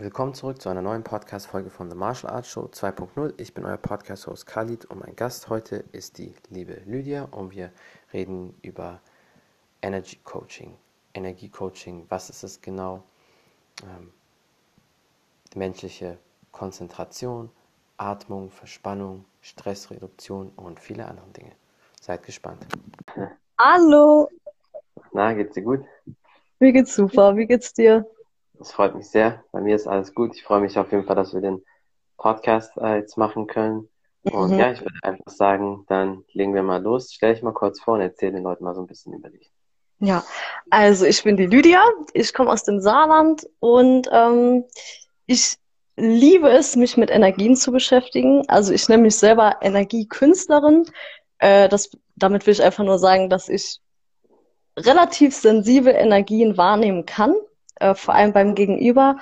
Willkommen zurück zu einer neuen Podcast-Folge von The Martial Arts Show 2.0. Ich bin euer Podcast-Host Khalid und mein Gast heute ist die liebe Lydia und wir reden über Energy Coaching, Energiecoaching. Was ist es genau? Ähm, menschliche Konzentration, Atmung, Verspannung, Stressreduktion und viele andere Dinge. Seid gespannt. Hallo. Na, geht's dir gut? Mir geht's super. Wie geht's dir? Das freut mich sehr. Bei mir ist alles gut. Ich freue mich auf jeden Fall, dass wir den Podcast äh, jetzt machen können. Und mhm. ja, ich würde einfach sagen, dann legen wir mal los. Stell dich mal kurz vor und erzähl den Leuten mal so ein bisschen über dich. Ja, also ich bin die Lydia. Ich komme aus dem Saarland und ähm, ich liebe es, mich mit Energien zu beschäftigen. Also ich nenne mich selber Energiekünstlerin. Äh, das, damit will ich einfach nur sagen, dass ich relativ sensible Energien wahrnehmen kann äh, vor allem beim Gegenüber.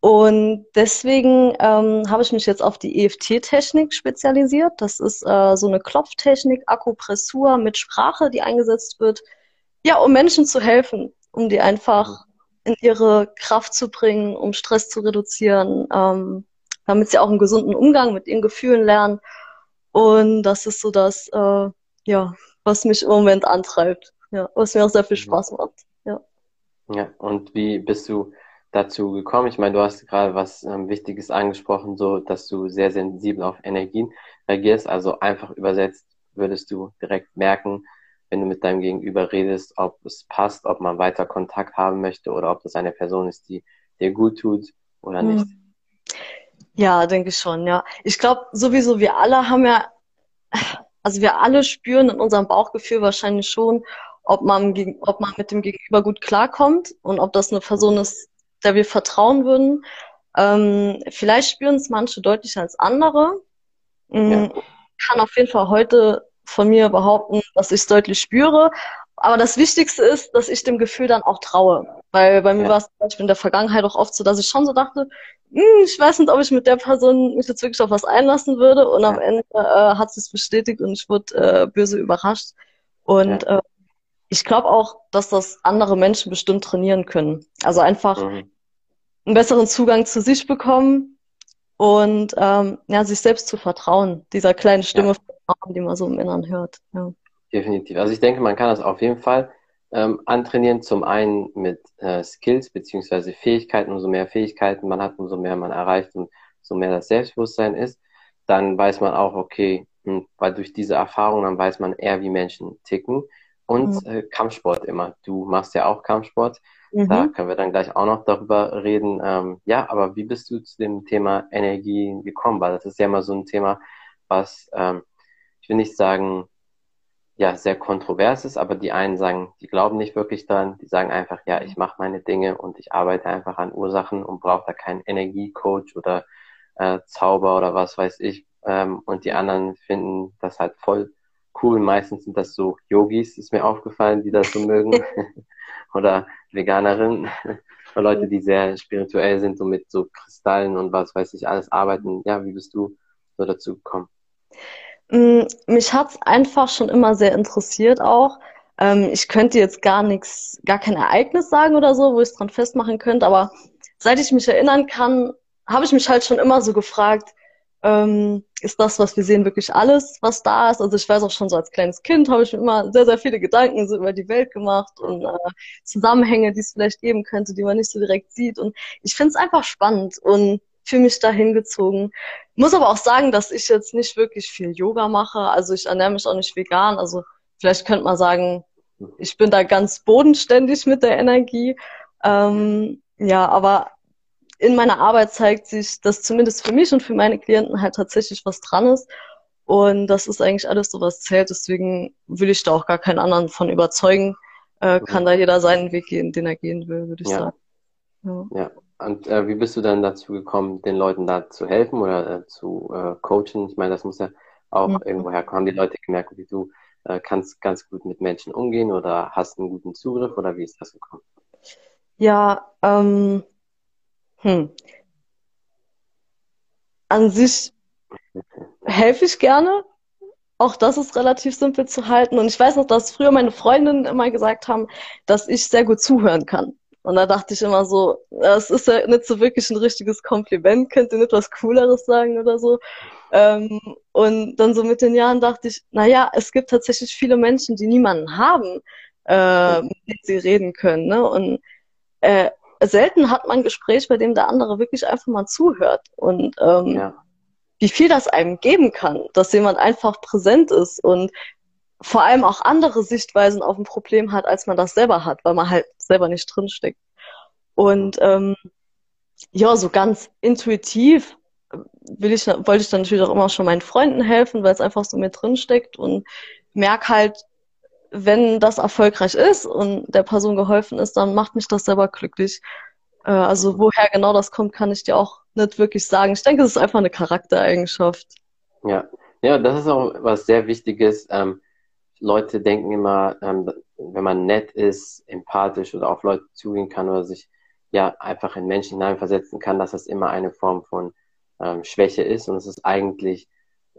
Und deswegen ähm, habe ich mich jetzt auf die EFT-Technik spezialisiert. Das ist äh, so eine Klopftechnik, Akupressur mit Sprache, die eingesetzt wird, ja, um Menschen zu helfen, um die einfach in ihre Kraft zu bringen, um Stress zu reduzieren, ähm, damit sie auch einen gesunden Umgang mit ihren Gefühlen lernen. Und das ist so das, äh, ja, was mich im Moment antreibt, ja, was mir auch sehr viel mhm. Spaß macht. Ja, und wie bist du dazu gekommen? Ich meine, du hast gerade was ähm, Wichtiges angesprochen, so dass du sehr sensibel auf Energien reagierst. Also einfach übersetzt würdest du direkt merken, wenn du mit deinem Gegenüber redest, ob es passt, ob man weiter Kontakt haben möchte oder ob das eine Person ist, die dir gut tut oder nicht. Hm. Ja, denke ich schon, ja. Ich glaube sowieso, wir alle haben ja, also wir alle spüren in unserem Bauchgefühl wahrscheinlich schon, ob man, ob man mit dem Gegenüber gut klarkommt und ob das eine Person ist, der wir vertrauen würden. Ähm, vielleicht spüren es manche deutlicher als andere. Mhm. Ja. Kann auf jeden Fall heute von mir behaupten, dass ich es deutlich spüre. Aber das Wichtigste ist, dass ich dem Gefühl dann auch traue. Weil bei mir ja. war es zum Beispiel in der Vergangenheit auch oft so, dass ich schon so dachte, hm, ich weiß nicht, ob ich mit der Person mich jetzt wirklich auf was einlassen würde. Und ja. am Ende äh, hat sie es bestätigt und ich wurde äh, böse überrascht. Und ja. äh, ich glaube auch, dass das andere Menschen bestimmt trainieren können. Also einfach mhm. einen besseren Zugang zu sich bekommen und ähm, ja, sich selbst zu vertrauen, dieser kleinen Stimme, ja. die man so im Inneren hört. Ja. Definitiv. Also ich denke, man kann das auf jeden Fall ähm, antrainieren. Zum einen mit äh, Skills beziehungsweise Fähigkeiten. Umso mehr Fähigkeiten man hat, umso mehr man erreicht und so mehr das Selbstbewusstsein ist. Dann weiß man auch, okay, hm, weil durch diese Erfahrung, dann weiß man eher, wie Menschen ticken und mhm. äh, Kampfsport immer. Du machst ja auch Kampfsport. Mhm. Da können wir dann gleich auch noch darüber reden. Ähm, ja, aber wie bist du zu dem Thema Energie gekommen? Weil das ist ja immer so ein Thema, was ähm, ich will nicht sagen, ja, sehr kontrovers ist, aber die einen sagen, die glauben nicht wirklich dran, die sagen einfach, ja, ich mache meine Dinge und ich arbeite einfach an Ursachen und brauche da keinen Energiecoach oder äh, Zauber oder was weiß ich. Ähm, und die anderen finden das halt voll cool. Meistens sind das so Yogis, ist mir aufgefallen, die das so mögen. Oder Veganerinnen. Oder Leute, die sehr spirituell sind, so mit so Kristallen und was weiß ich alles arbeiten. Ja, wie bist du so dazu gekommen? Mm, mich hat's einfach schon immer sehr interessiert auch. Ähm, ich könnte jetzt gar nichts, gar kein Ereignis sagen oder so, wo ich es dran festmachen könnte, aber seit ich mich erinnern kann, habe ich mich halt schon immer so gefragt, ähm, ist das, was wir sehen, wirklich alles, was da ist. Also ich weiß auch schon so als kleines Kind habe ich mir immer sehr, sehr viele Gedanken so über die Welt gemacht und äh, Zusammenhänge, die es vielleicht geben könnte, die man nicht so direkt sieht. Und ich finde es einfach spannend und fühle mich da hingezogen. Muss aber auch sagen, dass ich jetzt nicht wirklich viel Yoga mache. Also ich ernähre mich auch nicht vegan. Also vielleicht könnte man sagen, ich bin da ganz bodenständig mit der Energie. Ähm, ja, aber in meiner Arbeit zeigt sich, dass zumindest für mich und für meine Klienten halt tatsächlich was dran ist. Und das ist eigentlich alles so, was zählt. Deswegen will ich da auch gar keinen anderen von überzeugen. Äh, kann da jeder seinen Weg gehen, den er gehen will, würde ich ja. sagen. Ja. ja. Und äh, wie bist du dann dazu gekommen, den Leuten da zu helfen oder äh, zu äh, coachen? Ich meine, das muss ja auch mhm. irgendwo herkommen. Haben die Leute gemerkt, wie du äh, kannst ganz gut mit Menschen umgehen oder hast einen guten Zugriff oder wie ist das gekommen? Ja, ähm, hm. An sich helfe ich gerne. Auch das ist relativ simpel zu halten. Und ich weiß noch, dass früher meine Freundinnen immer gesagt haben, dass ich sehr gut zuhören kann. Und da dachte ich immer so, das ist ja nicht so wirklich ein richtiges Kompliment, könnt ihr nicht was Cooleres sagen oder so. Ähm, und dann so mit den Jahren dachte ich, naja, es gibt tatsächlich viele Menschen, die niemanden haben, äh, mit dem sie reden können. Ne? Und äh, selten hat man ein Gespräch, bei dem der andere wirklich einfach mal zuhört. Und ähm, ja. wie viel das einem geben kann, dass jemand einfach präsent ist und vor allem auch andere Sichtweisen auf ein Problem hat, als man das selber hat, weil man halt selber nicht drinsteckt. Und ähm, ja, so ganz intuitiv will ich, wollte ich dann natürlich auch immer schon meinen Freunden helfen, weil es einfach so mit drinsteckt und merke halt, wenn das erfolgreich ist und der Person geholfen ist, dann macht mich das selber glücklich. Äh, also woher genau das kommt, kann ich dir auch nicht wirklich sagen. Ich denke, es ist einfach eine Charaktereigenschaft. Ja, ja, das ist auch was sehr Wichtiges. Ähm, Leute denken immer, ähm, wenn man nett ist, empathisch oder auf Leute zugehen kann oder sich ja einfach in Menschen hineinversetzen kann, dass das immer eine Form von ähm, Schwäche ist. Und es ist eigentlich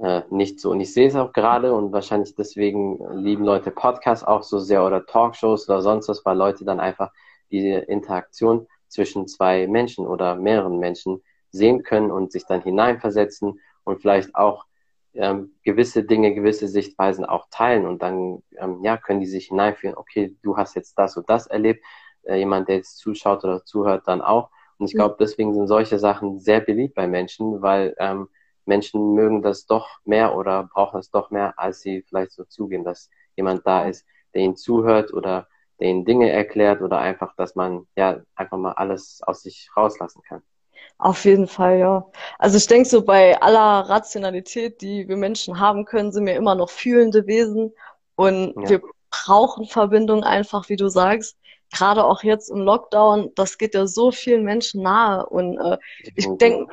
äh, nicht so. Und ich sehe es auch gerade und wahrscheinlich deswegen lieben Leute Podcasts auch so sehr oder Talkshows oder sonst was, weil Leute dann einfach diese Interaktion zwischen zwei Menschen oder mehreren Menschen sehen können und sich dann hineinversetzen und vielleicht auch ähm, gewisse Dinge, gewisse Sichtweisen auch teilen und dann ähm, ja können die sich hineinfühlen, okay, du hast jetzt das und das erlebt, äh, jemand, der jetzt zuschaut oder zuhört, dann auch. Und ich glaube, deswegen sind solche Sachen sehr beliebt bei Menschen, weil ähm, Menschen mögen das doch mehr oder brauchen es doch mehr, als sie vielleicht so zugeben, dass jemand da ist, der ihnen zuhört oder der ihnen Dinge erklärt oder einfach, dass man ja einfach mal alles aus sich rauslassen kann. Auf jeden Fall, ja. Also ich denke so bei aller Rationalität, die wir Menschen haben können, sind wir immer noch fühlende Wesen und ja. wir brauchen Verbindung einfach, wie du sagst. Gerade auch jetzt im Lockdown, das geht ja so vielen Menschen nahe und äh, ich denke,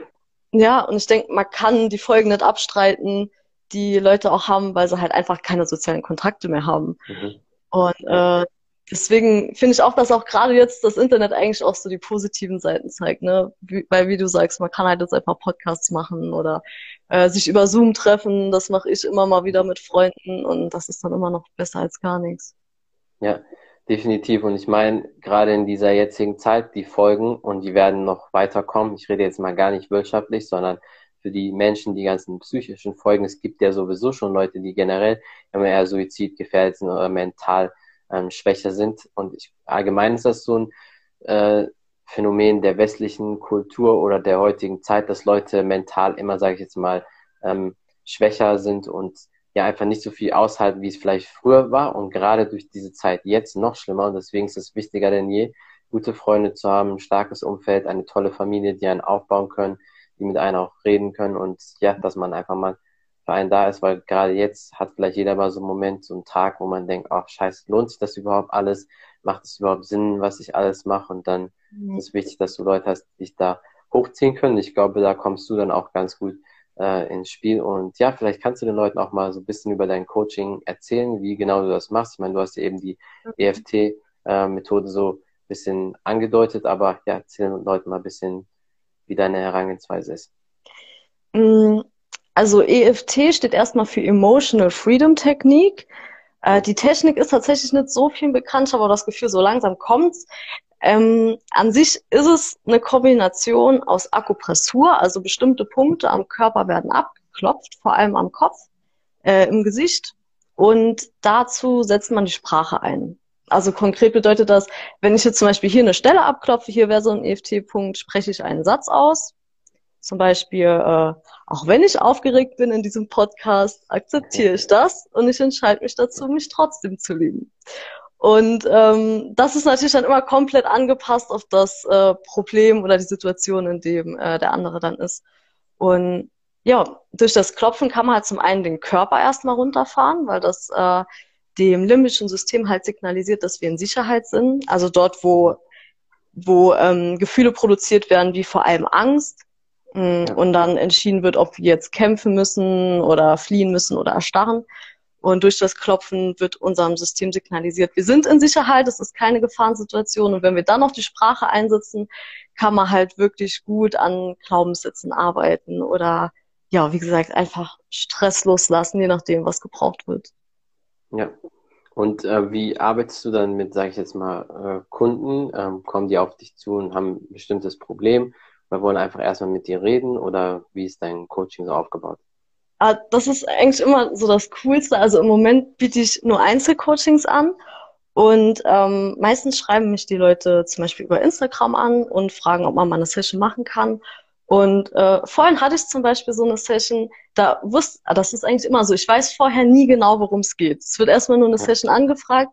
ja, und ich denke, man kann die Folgen nicht abstreiten, die Leute auch haben, weil sie halt einfach keine sozialen Kontakte mehr haben. Mhm. Und äh, deswegen finde ich auch, dass auch gerade jetzt das Internet eigentlich auch so die positiven Seiten zeigt, ne? Wie, weil wie du sagst, man kann halt jetzt einfach Podcasts machen oder äh, sich über Zoom treffen. Das mache ich immer mal wieder mit Freunden und das ist dann immer noch besser als gar nichts. Ja, definitiv. Und ich meine, gerade in dieser jetzigen Zeit, die Folgen und die werden noch weiterkommen. Ich rede jetzt mal gar nicht wirtschaftlich, sondern für die Menschen die ganzen psychischen Folgen. Es gibt ja sowieso schon Leute, die generell immer eher suizidgefährdet sind oder mental ähm, schwächer sind. Und ich, allgemein ist das so ein äh, Phänomen der westlichen Kultur oder der heutigen Zeit, dass Leute mental immer, sage ich jetzt mal, ähm, schwächer sind und ja einfach nicht so viel aushalten, wie es vielleicht früher war und gerade durch diese Zeit jetzt noch schlimmer und deswegen ist es wichtiger denn je, gute Freunde zu haben, ein starkes Umfeld, eine tolle Familie, die einen aufbauen können, die mit einem auch reden können und ja, dass man einfach mal für einen da ist, weil gerade jetzt hat vielleicht jeder mal so einen Moment, so einen Tag, wo man denkt, ach scheiße, lohnt sich das überhaupt alles? Macht es überhaupt Sinn, was ich alles mache? Und dann mhm. ist es wichtig, dass du Leute hast, die dich da hochziehen können. Ich glaube, da kommst du dann auch ganz gut äh, ins Spiel. Und ja, vielleicht kannst du den Leuten auch mal so ein bisschen über dein Coaching erzählen, wie genau du das machst. Ich meine, du hast ja eben die EFT-Methode äh, so ein bisschen angedeutet, aber ja, erzähl den Leuten mal ein bisschen, wie deine Herangehensweise ist. Mm, also EFT steht erstmal für Emotional Freedom Technique. Äh, die Technik ist tatsächlich nicht so viel bekannt, aber das Gefühl, so langsam kommt's. Ähm, an sich ist es eine Kombination aus Akupressur, also bestimmte Punkte am Körper werden abgeklopft, vor allem am Kopf, äh, im Gesicht. Und dazu setzt man die Sprache ein. Also konkret bedeutet das, wenn ich jetzt zum Beispiel hier eine Stelle abklopfe, hier wäre so ein EFT-Punkt, spreche ich einen Satz aus. Zum Beispiel, äh, auch wenn ich aufgeregt bin in diesem Podcast, akzeptiere ich das und ich entscheide mich dazu, mich trotzdem zu lieben. Und ähm, das ist natürlich dann immer komplett angepasst auf das äh, Problem oder die Situation, in dem äh, der andere dann ist. Und ja, durch das Klopfen kann man halt zum einen den Körper erstmal runterfahren, weil das äh, dem limbischen System halt signalisiert, dass wir in Sicherheit sind. Also dort, wo, wo ähm, Gefühle produziert werden, wie vor allem Angst, Mm, und dann entschieden wird, ob wir jetzt kämpfen müssen oder fliehen müssen oder erstarren. Und durch das Klopfen wird unserem System signalisiert, wir sind in Sicherheit, es ist keine Gefahrensituation. Und wenn wir dann noch die Sprache einsetzen, kann man halt wirklich gut an Glaubenssätzen arbeiten oder ja, wie gesagt, einfach Stress loslassen, je nachdem, was gebraucht wird. Ja. Und äh, wie arbeitest du dann mit, sage ich jetzt mal, äh, Kunden? Ähm, kommen die auf dich zu und haben ein bestimmtes Problem oder wollen einfach erstmal mit dir reden oder wie ist dein Coaching so aufgebaut? Ah, das ist eigentlich immer so das Coolste. Also im Moment biete ich nur Einzelcoachings an und ähm, meistens schreiben mich die Leute zum Beispiel über Instagram an und fragen, ob man mal eine Session machen kann. Und äh, vorhin hatte ich zum Beispiel so eine Session, da wusste, ah, das ist eigentlich immer so, ich weiß vorher nie genau, worum es geht. Es wird erstmal nur eine Session angefragt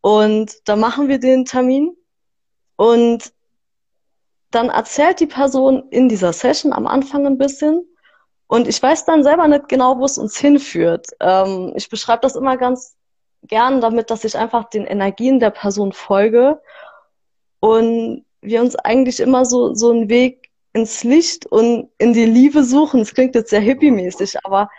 und da machen wir den Termin und dann erzählt die Person in dieser Session am Anfang ein bisschen und ich weiß dann selber nicht genau, wo es uns hinführt. Ähm, ich beschreibe das immer ganz gern damit, dass ich einfach den Energien der Person folge und wir uns eigentlich immer so, so einen Weg ins Licht und in die Liebe suchen. Es klingt jetzt sehr hippie-mäßig, aber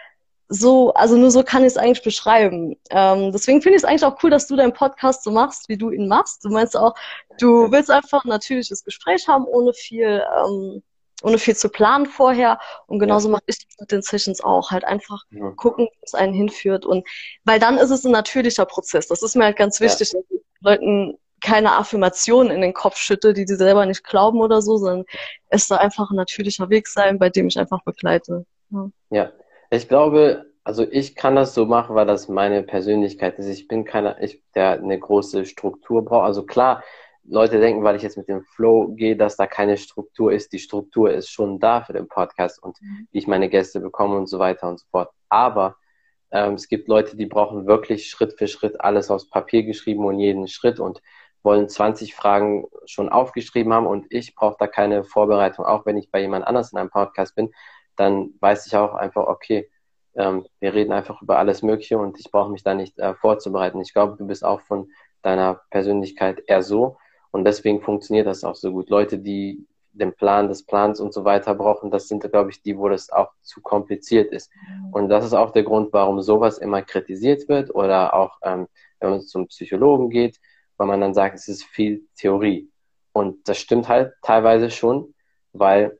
so, also nur so kann ich es eigentlich beschreiben. Ähm, deswegen finde ich es eigentlich auch cool, dass du deinen Podcast so machst, wie du ihn machst. Du meinst auch, du willst einfach ein natürliches Gespräch haben, ohne viel, ähm, ohne viel zu planen vorher. Und genauso ja. mache ich das mit den Sessions auch. Halt einfach ja. gucken, wo es einen hinführt. Und weil dann ist es ein natürlicher Prozess. Das ist mir halt ganz wichtig, ja. dass ich Leuten keine Affirmationen in den Kopf schütte, die sie selber nicht glauben oder so, sondern es soll einfach ein natürlicher Weg sein, bei dem ich einfach begleite. Ja, ja. ich glaube, also ich kann das so machen, weil das meine Persönlichkeit ist. Ich bin keiner, ich, der eine große Struktur braucht. Also klar, Leute denken, weil ich jetzt mit dem Flow gehe, dass da keine Struktur ist. Die Struktur ist schon da für den Podcast und mhm. wie ich meine Gäste bekomme und so weiter und so fort. Aber ähm, es gibt Leute, die brauchen wirklich Schritt für Schritt alles aufs Papier geschrieben und jeden Schritt und wollen 20 Fragen schon aufgeschrieben haben und ich brauche da keine Vorbereitung. Auch wenn ich bei jemand anders in einem Podcast bin, dann weiß ich auch einfach, okay, ähm, wir reden einfach über alles Mögliche und ich brauche mich da nicht äh, vorzubereiten. Ich glaube, du bist auch von deiner Persönlichkeit eher so und deswegen funktioniert das auch so gut. Leute, die den Plan des Plans und so weiter brauchen, das sind, glaube ich, die, wo das auch zu kompliziert ist. Mhm. Und das ist auch der Grund, warum sowas immer kritisiert wird oder auch, ähm, wenn man zum Psychologen geht, weil man dann sagt, es ist viel Theorie. Und das stimmt halt teilweise schon, weil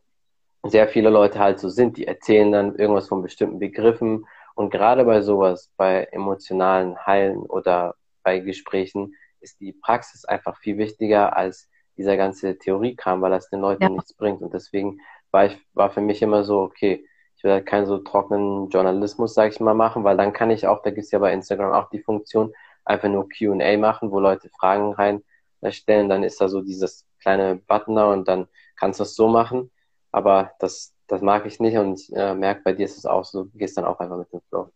sehr viele Leute halt so sind, die erzählen dann irgendwas von bestimmten Begriffen. Und gerade bei sowas, bei emotionalen Heilen oder bei Gesprächen, ist die Praxis einfach viel wichtiger als dieser ganze Theoriekram, weil das den Leuten ja. nichts bringt. Und deswegen war ich, war für mich immer so, okay, ich will halt keinen so trockenen Journalismus, sag ich mal, machen, weil dann kann ich auch, da gibt's ja bei Instagram auch die Funktion, einfach nur Q&A machen, wo Leute Fragen rein stellen, dann ist da so dieses kleine Button da und dann kannst du es so machen. Aber das, das mag ich nicht und ich äh, merke, bei dir ist es auch so, du gehst dann auch einfach mit dem Flow.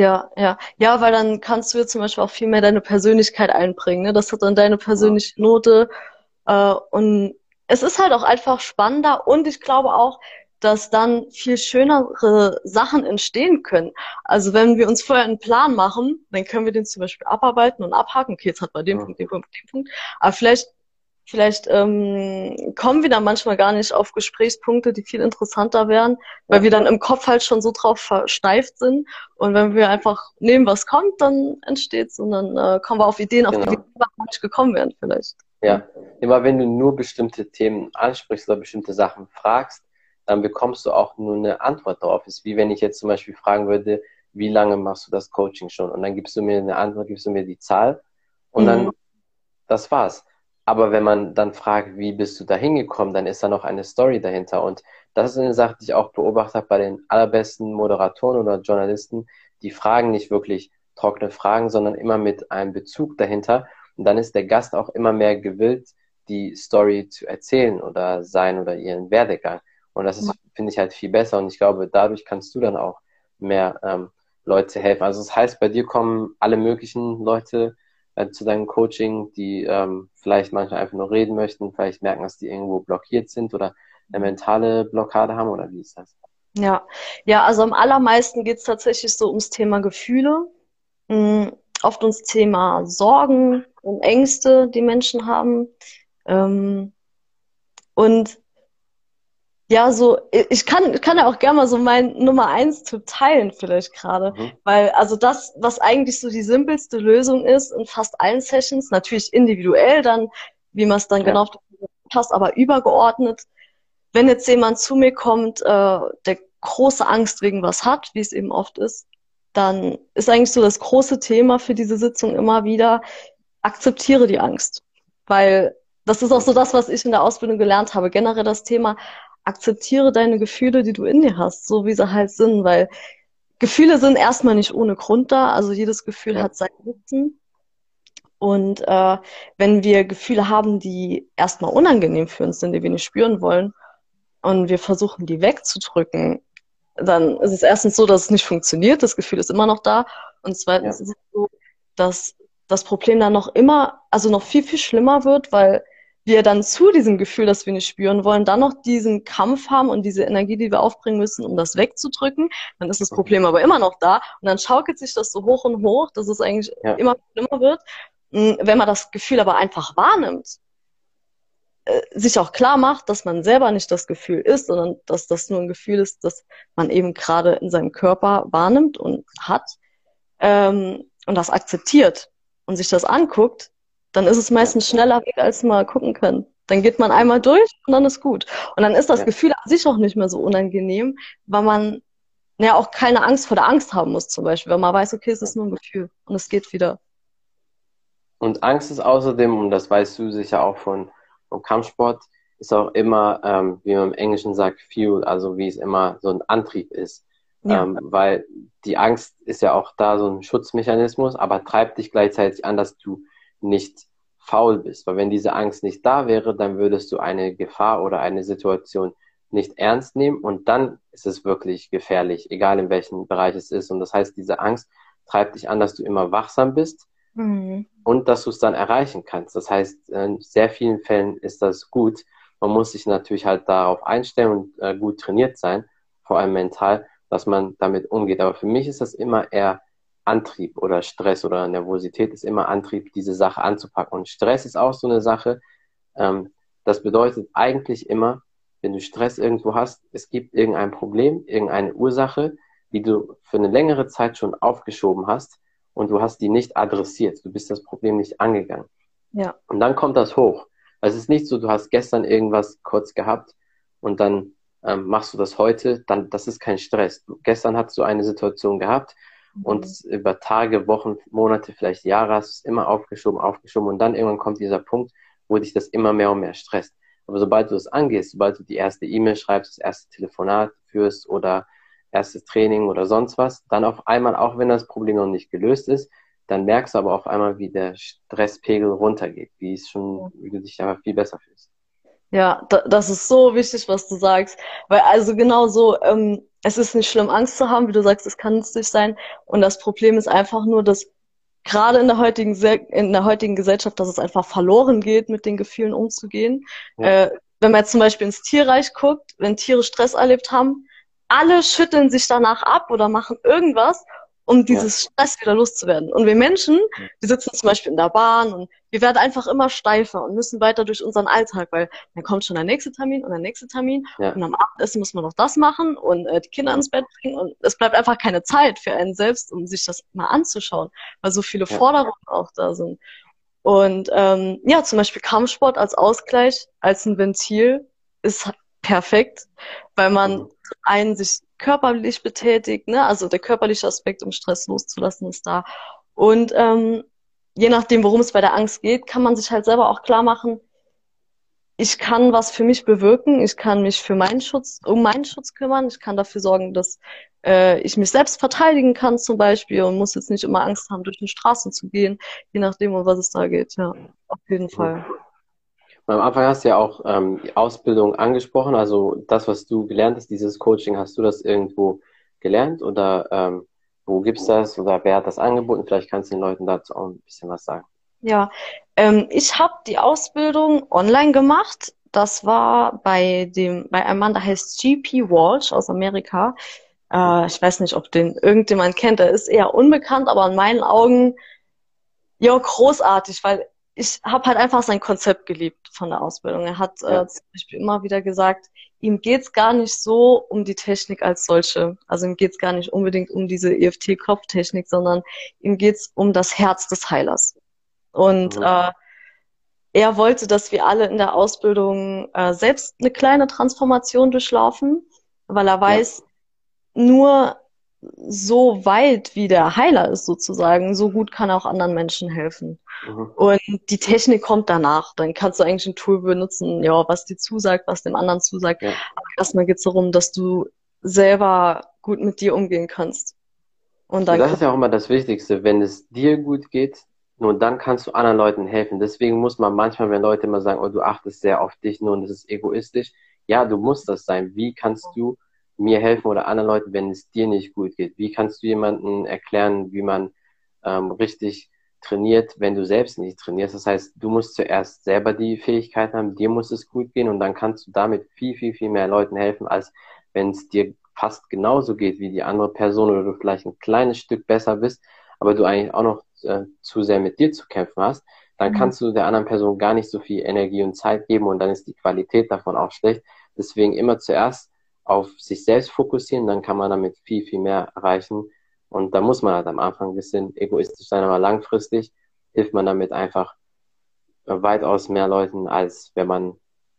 Ja, ja. Ja, weil dann kannst du jetzt zum Beispiel auch viel mehr deine Persönlichkeit einbringen. Ne? Das hat dann deine persönliche Note. Äh, und es ist halt auch einfach spannender und ich glaube auch, dass dann viel schönere Sachen entstehen können. Also wenn wir uns vorher einen Plan machen, dann können wir den zum Beispiel abarbeiten und abhaken. Okay, jetzt hat man den ja. Punkt, den Punkt, den Punkt. Aber vielleicht Vielleicht ähm, kommen wir dann manchmal gar nicht auf Gesprächspunkte, die viel interessanter wären, weil wir dann im Kopf halt schon so drauf versteift sind. Und wenn wir einfach nehmen, was kommt, dann entsteht's und dann äh, kommen wir auf Ideen, auf genau. die wir gar nicht gekommen wären vielleicht. Ja, immer wenn du nur bestimmte Themen ansprichst oder bestimmte Sachen fragst, dann bekommst du auch nur eine Antwort darauf. Ist wie wenn ich jetzt zum Beispiel fragen würde, wie lange machst du das Coaching schon? Und dann gibst du mir eine Antwort, gibst du mir die Zahl und mhm. dann, das war's. Aber wenn man dann fragt, wie bist du da hingekommen, dann ist da noch eine Story dahinter. Und das ist eine Sache, die ich auch beobachtet habe bei den allerbesten Moderatoren oder Journalisten. Die fragen nicht wirklich trockene Fragen, sondern immer mit einem Bezug dahinter. Und dann ist der Gast auch immer mehr gewillt, die Story zu erzählen oder sein oder ihren Werdegang. Und das ist, finde ich, halt viel besser. Und ich glaube, dadurch kannst du dann auch mehr ähm, Leute helfen. Also das heißt, bei dir kommen alle möglichen Leute äh, zu deinem Coaching, die ähm, vielleicht manchmal einfach nur reden möchten, vielleicht merken, dass die irgendwo blockiert sind oder eine mentale Blockade haben oder wie ist das? Ja, ja, also am allermeisten geht es tatsächlich so ums Thema Gefühle, mh, oft ums Thema Sorgen und Ängste, die Menschen haben. Ähm, und ja, so, ich kann, ich kann ja auch gerne mal so mein Nummer eins Tipp teilen, vielleicht gerade. Mhm. Weil, also das, was eigentlich so die simpelste Lösung ist in fast allen Sessions, natürlich individuell dann, wie man es dann ja. genau passt, aber übergeordnet. Wenn jetzt jemand zu mir kommt, äh, der große Angst wegen was hat, wie es eben oft ist, dann ist eigentlich so das große Thema für diese Sitzung immer wieder, akzeptiere die Angst. Weil das ist auch so das, was ich in der Ausbildung gelernt habe. Generell das Thema, akzeptiere deine Gefühle, die du in dir hast, so wie sie halt sind, weil Gefühle sind erstmal nicht ohne Grund da. Also jedes Gefühl ja. hat seinen Nutzen. Und äh, wenn wir Gefühle haben, die erstmal unangenehm für uns sind, die wir nicht spüren wollen, und wir versuchen, die wegzudrücken, dann ist es erstens so, dass es nicht funktioniert, das Gefühl ist immer noch da. Und zweitens ja. ist es so, dass das Problem dann noch immer, also noch viel, viel schlimmer wird, weil wir dann zu diesem Gefühl, das wir nicht spüren wollen, dann noch diesen Kampf haben und diese Energie, die wir aufbringen müssen, um das wegzudrücken, dann ist das Problem aber immer noch da und dann schaukelt sich das so hoch und hoch, dass es eigentlich ja. immer schlimmer wird. Hm, wenn man das Gefühl aber einfach wahrnimmt, äh, sich auch klar macht, dass man selber nicht das Gefühl ist, sondern dass das nur ein Gefühl ist, das man eben gerade in seinem Körper wahrnimmt und hat ähm, und das akzeptiert und sich das anguckt, dann ist es meistens schneller weg, als man gucken kann. Dann geht man einmal durch und dann ist gut. Und dann ist das ja. Gefühl an sich auch nicht mehr so unangenehm, weil man ja auch keine Angst vor der Angst haben muss, zum Beispiel, weil man weiß, okay, es ist nur ein Gefühl und es geht wieder. Und Angst ist außerdem, und das weißt du sicher auch von, vom Kampfsport, ist auch immer, ähm, wie man im Englischen sagt, Fuel, also wie es immer so ein Antrieb ist. Ja. Ähm, weil die Angst ist ja auch da so ein Schutzmechanismus, aber treibt dich gleichzeitig an, dass du nicht faul bist. Weil wenn diese Angst nicht da wäre, dann würdest du eine Gefahr oder eine Situation nicht ernst nehmen und dann ist es wirklich gefährlich, egal in welchem Bereich es ist. Und das heißt, diese Angst treibt dich an, dass du immer wachsam bist mhm. und dass du es dann erreichen kannst. Das heißt, in sehr vielen Fällen ist das gut. Man muss sich natürlich halt darauf einstellen und äh, gut trainiert sein, vor allem mental, dass man damit umgeht. Aber für mich ist das immer eher Antrieb oder Stress oder Nervosität ist immer Antrieb, diese Sache anzupacken. Und Stress ist auch so eine Sache. Ähm, das bedeutet eigentlich immer, wenn du Stress irgendwo hast, es gibt irgendein Problem, irgendeine Ursache, die du für eine längere Zeit schon aufgeschoben hast und du hast die nicht adressiert. Du bist das Problem nicht angegangen. Ja. Und dann kommt das hoch. Also es ist nicht so, du hast gestern irgendwas kurz gehabt und dann ähm, machst du das heute, dann das ist kein Stress. Du, gestern hast du eine Situation gehabt, und mhm. über Tage, Wochen, Monate, vielleicht Jahre hast du es immer aufgeschoben, aufgeschoben und dann irgendwann kommt dieser Punkt, wo dich das immer mehr und mehr stresst. Aber sobald du es angehst, sobald du die erste E-Mail schreibst, das erste Telefonat führst oder erstes Training oder sonst was, dann auf einmal, auch wenn das Problem noch nicht gelöst ist, dann merkst du aber auf einmal, wie der Stresspegel runtergeht, wie es schon, wie du dich einfach viel besser fühlst. Ja, das ist so wichtig, was du sagst. Weil also genau so, ähm, es ist nicht schlimm, Angst zu haben, wie du sagst, es kann nützlich sein. Und das Problem ist einfach nur, dass gerade in der heutigen in der heutigen Gesellschaft, dass es einfach verloren geht, mit den Gefühlen umzugehen. Ja. Äh, wenn man jetzt zum Beispiel ins Tierreich guckt, wenn Tiere Stress erlebt haben, alle schütteln sich danach ab oder machen irgendwas, um dieses ja. Stress wieder loszuwerden. Und wir Menschen, wir sitzen zum Beispiel in der Bahn und wir werden einfach immer steifer und müssen weiter durch unseren Alltag, weil dann kommt schon der nächste Termin und der nächste Termin ja. und am Abendessen muss man noch das machen und äh, die Kinder ins Bett bringen und es bleibt einfach keine Zeit für einen selbst, um sich das mal anzuschauen, weil so viele ja. Forderungen auch da sind. Und ähm, ja, zum Beispiel Kampfsport als Ausgleich, als ein Ventil ist perfekt, weil man mhm. einen sich körperlich betätigt, ne? also der körperliche Aspekt, um Stress loszulassen, ist da. Und ähm, je nachdem, worum es bei der Angst geht, kann man sich halt selber auch klar machen, ich kann was für mich bewirken, ich kann mich für meinen Schutz, um meinen Schutz kümmern, ich kann dafür sorgen, dass äh, ich mich selbst verteidigen kann zum Beispiel und muss jetzt nicht immer Angst haben, durch die Straßen zu gehen, je nachdem, um was es da geht, ja, auf jeden Fall. Am Anfang hast du ja auch ähm, die Ausbildung angesprochen, also das, was du gelernt hast, dieses Coaching, hast du das irgendwo gelernt oder ähm, wo gibt's das oder wer hat das angeboten? Vielleicht kannst du den Leuten dazu auch ein bisschen was sagen. Ja, ähm, ich habe die Ausbildung online gemacht. Das war bei dem, bei einem Mann, der heißt GP Walsh aus Amerika. Äh, ich weiß nicht, ob den irgendjemand kennt. Der ist eher unbekannt, aber in meinen Augen ja großartig, weil ich habe halt einfach sein Konzept geliebt von der Ausbildung. Er hat äh, zum Beispiel immer wieder gesagt, ihm geht's gar nicht so um die Technik als solche. Also ihm geht's gar nicht unbedingt um diese EFT-Klopftechnik, sondern ihm geht's um das Herz des Heilers. Und mhm. äh, er wollte, dass wir alle in der Ausbildung äh, selbst eine kleine Transformation durchlaufen, weil er weiß, ja. nur so weit, wie der Heiler ist sozusagen, so gut kann er auch anderen Menschen helfen. Mhm. Und die Technik kommt danach. Dann kannst du eigentlich ein Tool benutzen, ja, was dir zusagt, was dem anderen zusagt. Ja. Aber erstmal geht es darum, dass du selber gut mit dir umgehen kannst. Und dann das ist ja auch immer das Wichtigste. Wenn es dir gut geht, nur dann kannst du anderen Leuten helfen. Deswegen muss man manchmal, wenn Leute immer sagen, oh, du achtest sehr auf dich nur und das ist egoistisch. Ja, du musst das sein. Wie kannst du mir helfen oder anderen Leuten, wenn es dir nicht gut geht? Wie kannst du jemandem erklären, wie man ähm, richtig trainiert, wenn du selbst nicht trainierst? Das heißt, du musst zuerst selber die Fähigkeit haben, dir muss es gut gehen und dann kannst du damit viel, viel, viel mehr Leuten helfen, als wenn es dir fast genauso geht wie die andere Person oder du vielleicht ein kleines Stück besser bist, aber du eigentlich auch noch äh, zu sehr mit dir zu kämpfen hast, dann mhm. kannst du der anderen Person gar nicht so viel Energie und Zeit geben und dann ist die Qualität davon auch schlecht. Deswegen immer zuerst auf sich selbst fokussieren, dann kann man damit viel, viel mehr erreichen. Und da muss man halt am Anfang ein bisschen egoistisch sein, aber langfristig hilft man damit einfach weitaus mehr Leuten, als wenn man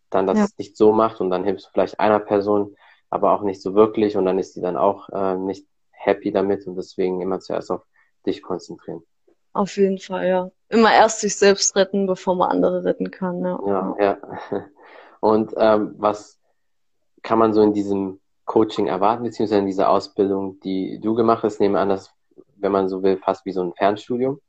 dann das ja. nicht so macht und dann hilfst du vielleicht einer Person, aber auch nicht so wirklich und dann ist die dann auch äh, nicht happy damit und deswegen immer zuerst auf dich konzentrieren. Auf jeden Fall, ja. Immer erst sich selbst retten, bevor man andere retten kann. Ja, ja. ja. Und ähm, was kann man so in diesem Coaching erwarten, beziehungsweise in dieser Ausbildung, die du gemacht hast? Nehme an, dass, wenn man so will, fast wie so ein Fernstudium.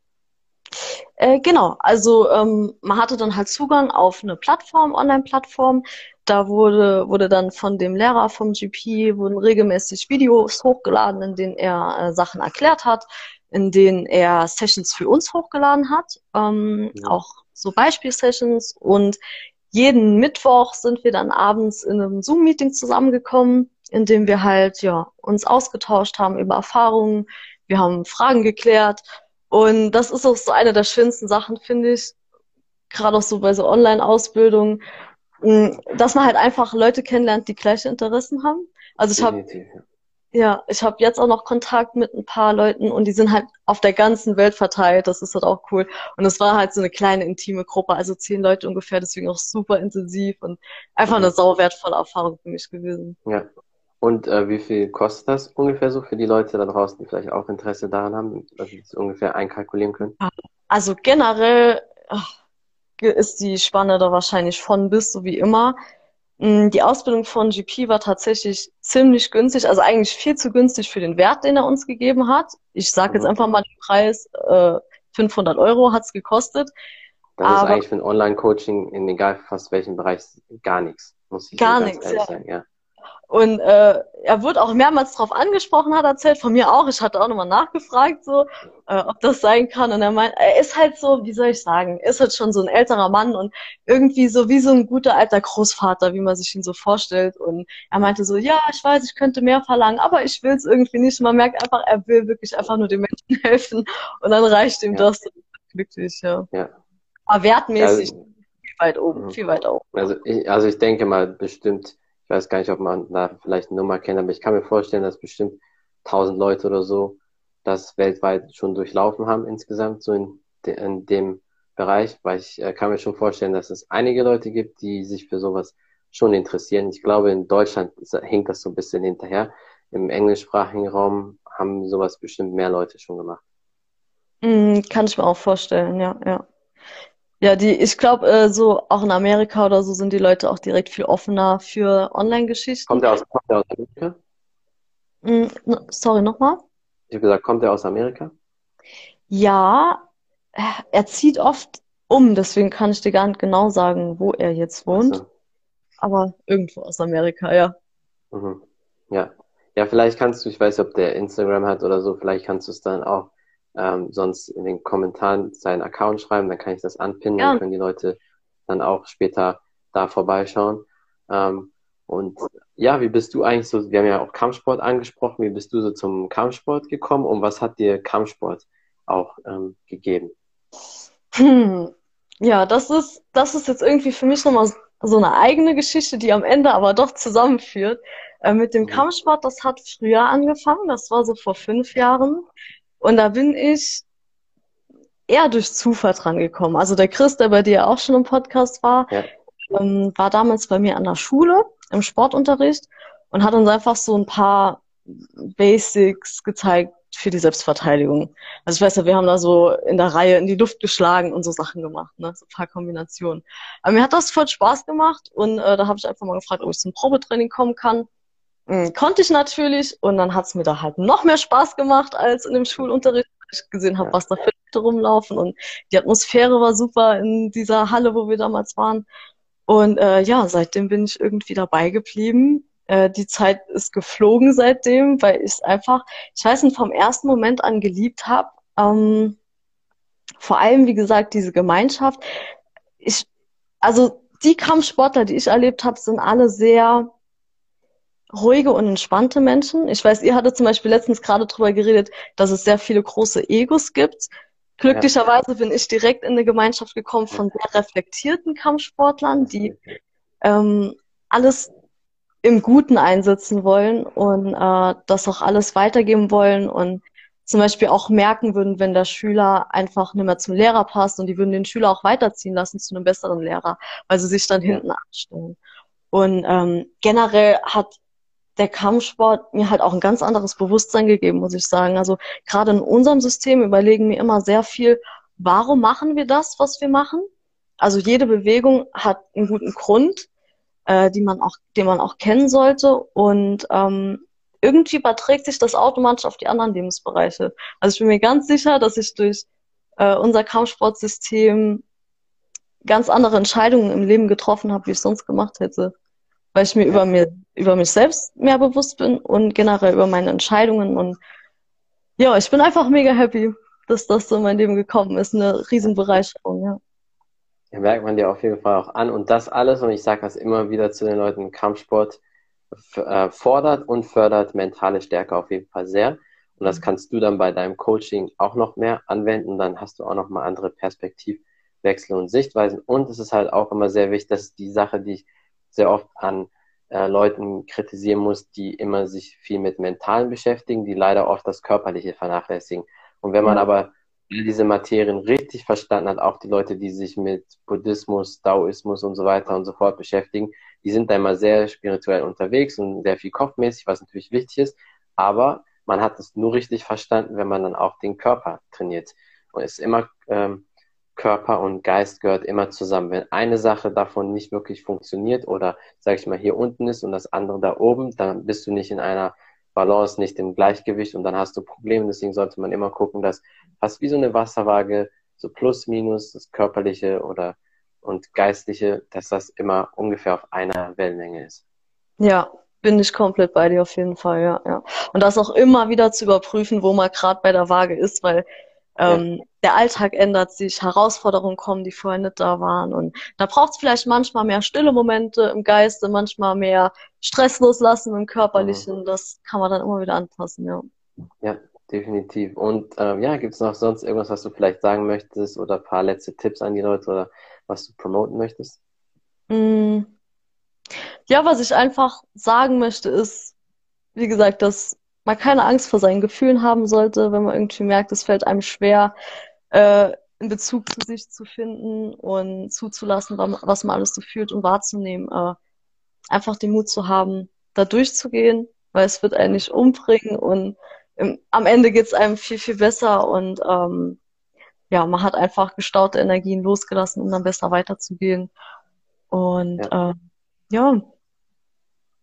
Äh, genau, also ähm, man hatte dann halt Zugang auf eine Plattform, Online-Plattform. Da wurde, wurde dann von dem Lehrer vom GP, wurden regelmäßig Videos hochgeladen, in denen er äh, Sachen erklärt hat, in denen er Sessions für uns hochgeladen hat, ähm, ja. auch so Beispielsessions und jeden Mittwoch sind wir dann abends in einem Zoom-Meeting zusammengekommen, in dem wir halt ja uns ausgetauscht haben über Erfahrungen. Wir haben Fragen geklärt und das ist auch so eine der schönsten Sachen, finde ich, gerade auch so bei so Online-Ausbildungen, hm, dass man halt einfach Leute kennenlernt, die gleiche Interessen haben. Also ich habe ja, ich habe jetzt auch noch Kontakt mit ein paar Leuten und die sind halt auf der ganzen Welt verteilt. Das ist halt auch cool. Und es war halt so eine kleine intime Gruppe, also zehn Leute ungefähr, deswegen auch super intensiv und einfach eine mhm. sau wertvolle Erfahrung für mich gewesen. Ja. Und äh, wie viel kostet das ungefähr so für die Leute da draußen, die vielleicht auch Interesse daran haben, dass sie das ungefähr einkalkulieren können? Also generell ach, ist die Spanne da wahrscheinlich von bis, so wie immer. Mm, die Ausbildung von GP war tatsächlich ziemlich günstig, also eigentlich viel zu günstig für den Wert, den er uns gegeben hat. Ich sage jetzt mhm. einfach mal den Preis, äh, 500 Euro hat's gekostet. Das aber, ist eigentlich für ein Online-Coaching in egal fast welchem Bereich gar nichts, muss ich gar nichts, ja. sagen. Ja. Und äh, er wurde auch mehrmals darauf angesprochen, hat erzählt, von mir auch. Ich hatte auch nochmal nachgefragt, so, äh, ob das sein kann. Und er meint, er ist halt so, wie soll ich sagen, ist halt schon so ein älterer Mann und irgendwie so wie so ein guter alter Großvater, wie man sich ihn so vorstellt. Und er meinte so, ja, ich weiß, ich könnte mehr verlangen, aber ich will es irgendwie nicht. Man merkt einfach, er will wirklich einfach nur den Menschen helfen. Und dann reicht ihm ja. das. Glücklich, ja. ja. Aber wertmäßig also, viel weit oben, mhm. viel weit oben. Also ich, also ich denke mal, bestimmt weiß gar nicht, ob man da vielleicht eine Nummer kennt, aber ich kann mir vorstellen, dass bestimmt tausend Leute oder so das weltweit schon durchlaufen haben insgesamt, so in, de, in dem Bereich, weil ich äh, kann mir schon vorstellen, dass es einige Leute gibt, die sich für sowas schon interessieren. Ich glaube, in Deutschland hängt das so ein bisschen hinterher. Im englischsprachigen Raum haben sowas bestimmt mehr Leute schon gemacht. Mm, kann ich mir auch vorstellen, ja, ja. Ja, die, ich glaube, äh, so auch in Amerika oder so sind die Leute auch direkt viel offener für Online-Geschichten. Kommt der aus, kommt der aus Amerika? Mm, sorry, nochmal? Ich habe gesagt, kommt er aus Amerika? Ja, er zieht oft um, deswegen kann ich dir gar nicht genau sagen, wo er jetzt wohnt. So. Aber irgendwo aus Amerika, ja. Mhm. Ja. Ja, vielleicht kannst du, ich weiß, ob der Instagram hat oder so, vielleicht kannst du es dann auch ähm, sonst in den Kommentaren seinen Account schreiben, dann kann ich das anpinnen, ja. dann können die Leute dann auch später da vorbeischauen. Ähm, und ja, wie bist du eigentlich so, wir haben ja auch Kampfsport angesprochen, wie bist du so zum Kampfsport gekommen und was hat dir Kampfsport auch ähm, gegeben? Hm. Ja, das ist, das ist jetzt irgendwie für mich nochmal so eine eigene Geschichte, die am Ende aber doch zusammenführt. Äh, mit dem mhm. Kampfsport, das hat früher angefangen, das war so vor fünf Jahren. Und da bin ich eher durch Zufall dran gekommen. Also der Chris, der bei dir auch schon im Podcast war, ja. ähm, war damals bei mir an der Schule im Sportunterricht und hat uns einfach so ein paar Basics gezeigt für die Selbstverteidigung. Also ich weiß ja, wir haben da so in der Reihe in die Luft geschlagen und so Sachen gemacht, ne? So ein paar Kombinationen. Aber mir hat das voll Spaß gemacht und äh, da habe ich einfach mal gefragt, ob ich zum Probetraining kommen kann. Mhm, konnte ich natürlich und dann hat's mir da halt noch mehr Spaß gemacht als in dem Schulunterricht, weil ich gesehen habe, was da für Leute rumlaufen und die Atmosphäre war super in dieser Halle, wo wir damals waren. Und äh, ja, seitdem bin ich irgendwie dabei geblieben äh, die Zeit ist geflogen seitdem, weil ich es einfach, ich weiß nicht, vom ersten Moment an geliebt habe. Ähm, vor allem, wie gesagt, diese Gemeinschaft. Ich, also die Kampfsportler, die ich erlebt habe, sind alle sehr ruhige und entspannte Menschen. Ich weiß, ihr hattet zum Beispiel letztens gerade drüber geredet, dass es sehr viele große Egos gibt. Glücklicherweise bin ich direkt in eine Gemeinschaft gekommen von sehr reflektierten Kampfsportlern, die ähm, alles im Guten einsetzen wollen und äh, das auch alles weitergeben wollen und zum Beispiel auch merken würden, wenn der Schüler einfach nicht mehr zum Lehrer passt und die würden den Schüler auch weiterziehen lassen zu einem besseren Lehrer, weil sie sich dann hinten anstellen. Und ähm, generell hat der Kampfsport mir halt auch ein ganz anderes Bewusstsein gegeben, muss ich sagen. Also gerade in unserem System überlegen wir immer sehr viel, warum machen wir das, was wir machen? Also jede Bewegung hat einen guten Grund äh, die man auch, den man auch kennen sollte. Und ähm, irgendwie überträgt sich das automatisch auf die anderen Lebensbereiche. Also ich bin mir ganz sicher, dass ich durch äh, unser Kampfsportsystem ganz andere Entscheidungen im Leben getroffen habe, wie ich sonst gemacht hätte. Weil ich mir über mir, über mich selbst mehr bewusst bin und generell über meine Entscheidungen und ja, ich bin einfach mega happy, dass das so in mein Leben gekommen ist. Eine Riesenbereicherung, ja. Ja, merkt man dir auf jeden Fall auch an. Und das alles, und ich sage das immer wieder zu den Leuten, Kampfsport äh, fordert und fördert mentale Stärke auf jeden Fall sehr. Und das mhm. kannst du dann bei deinem Coaching auch noch mehr anwenden. Dann hast du auch noch mal andere Perspektivwechsel und Sichtweisen. Und es ist halt auch immer sehr wichtig, dass die Sache, die ich sehr oft an äh, Leuten kritisieren muss, die immer sich viel mit Mentalen beschäftigen, die leider oft das Körperliche vernachlässigen. Und wenn man ja. aber diese Materien richtig verstanden hat, auch die Leute, die sich mit Buddhismus, Daoismus und so weiter und so fort beschäftigen, die sind da immer sehr spirituell unterwegs und sehr viel kopfmäßig, was natürlich wichtig ist. Aber man hat es nur richtig verstanden, wenn man dann auch den Körper trainiert. Und es ist immer ähm, Körper und Geist gehört immer zusammen. Wenn eine Sache davon nicht wirklich funktioniert oder, sage ich mal, hier unten ist und das andere da oben, dann bist du nicht in einer Balance nicht im Gleichgewicht und dann hast du Probleme. Deswegen sollte man immer gucken, dass fast wie so eine Wasserwaage, so plus, minus, das körperliche oder und geistliche, dass das immer ungefähr auf einer Wellenlänge ist. Ja, bin ich komplett bei dir auf jeden Fall, ja, ja. Und das auch immer wieder zu überprüfen, wo man gerade bei der Waage ist, weil ähm, ja. der Alltag ändert sich, Herausforderungen kommen, die vorher nicht da waren. Und da braucht es vielleicht manchmal mehr stille Momente im Geiste, manchmal mehr Stress loslassen im Körperlichen. Mhm. Das kann man dann immer wieder anpassen, ja. Ja, definitiv. Und ähm, ja, gibt es noch sonst irgendwas, was du vielleicht sagen möchtest oder ein paar letzte Tipps an die Leute oder was du promoten möchtest? Mm. Ja, was ich einfach sagen möchte, ist, wie gesagt, dass man keine Angst vor seinen Gefühlen haben sollte, wenn man irgendwie merkt, es fällt einem schwer, äh, in Bezug zu sich zu finden und zuzulassen, was man alles so fühlt und wahrzunehmen. Äh, einfach den Mut zu haben, da durchzugehen, weil es wird einen nicht umbringen und im, am Ende geht es einem viel, viel besser und ähm, ja, man hat einfach gestaute Energien losgelassen, um dann besser weiterzugehen. Und ja, äh, ja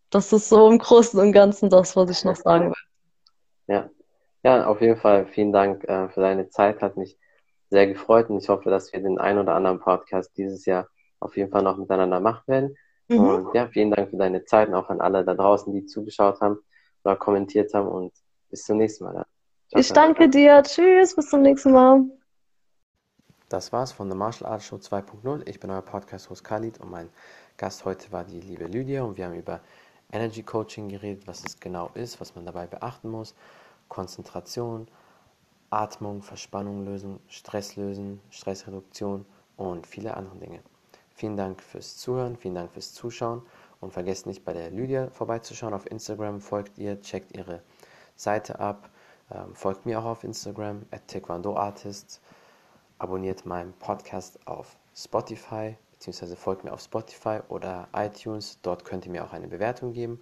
das ist so im Großen und Ganzen das, was ich noch sagen will. Ja, ja, auf jeden Fall vielen Dank äh, für deine Zeit. Hat mich sehr gefreut und ich hoffe, dass wir den ein oder anderen Podcast dieses Jahr auf jeden Fall noch miteinander machen werden. Mhm. Und ja, vielen Dank für deine Zeit und auch an alle da draußen, die zugeschaut haben oder kommentiert haben und bis zum nächsten Mal. Ciao, ich danke dir. Tschüss, bis zum nächsten Mal. Das war's von The Martial Arts Show 2.0. Ich bin euer Podcast-Host Khalid und mein Gast heute war die liebe Lydia und wir haben über Energy Coaching geredet, was es genau ist, was man dabei beachten muss, Konzentration, Atmung, Verspannung lösen, Stress lösen, Stressreduktion und viele andere Dinge. Vielen Dank fürs Zuhören, vielen Dank fürs Zuschauen und vergesst nicht bei der Lydia vorbeizuschauen auf Instagram, folgt ihr, checkt ihre Seite ab, ähm, folgt mir auch auf Instagram, at Taekwondo Artist, abonniert meinen Podcast auf Spotify, beziehungsweise folgt mir auf Spotify oder iTunes. Dort könnt ihr mir auch eine Bewertung geben.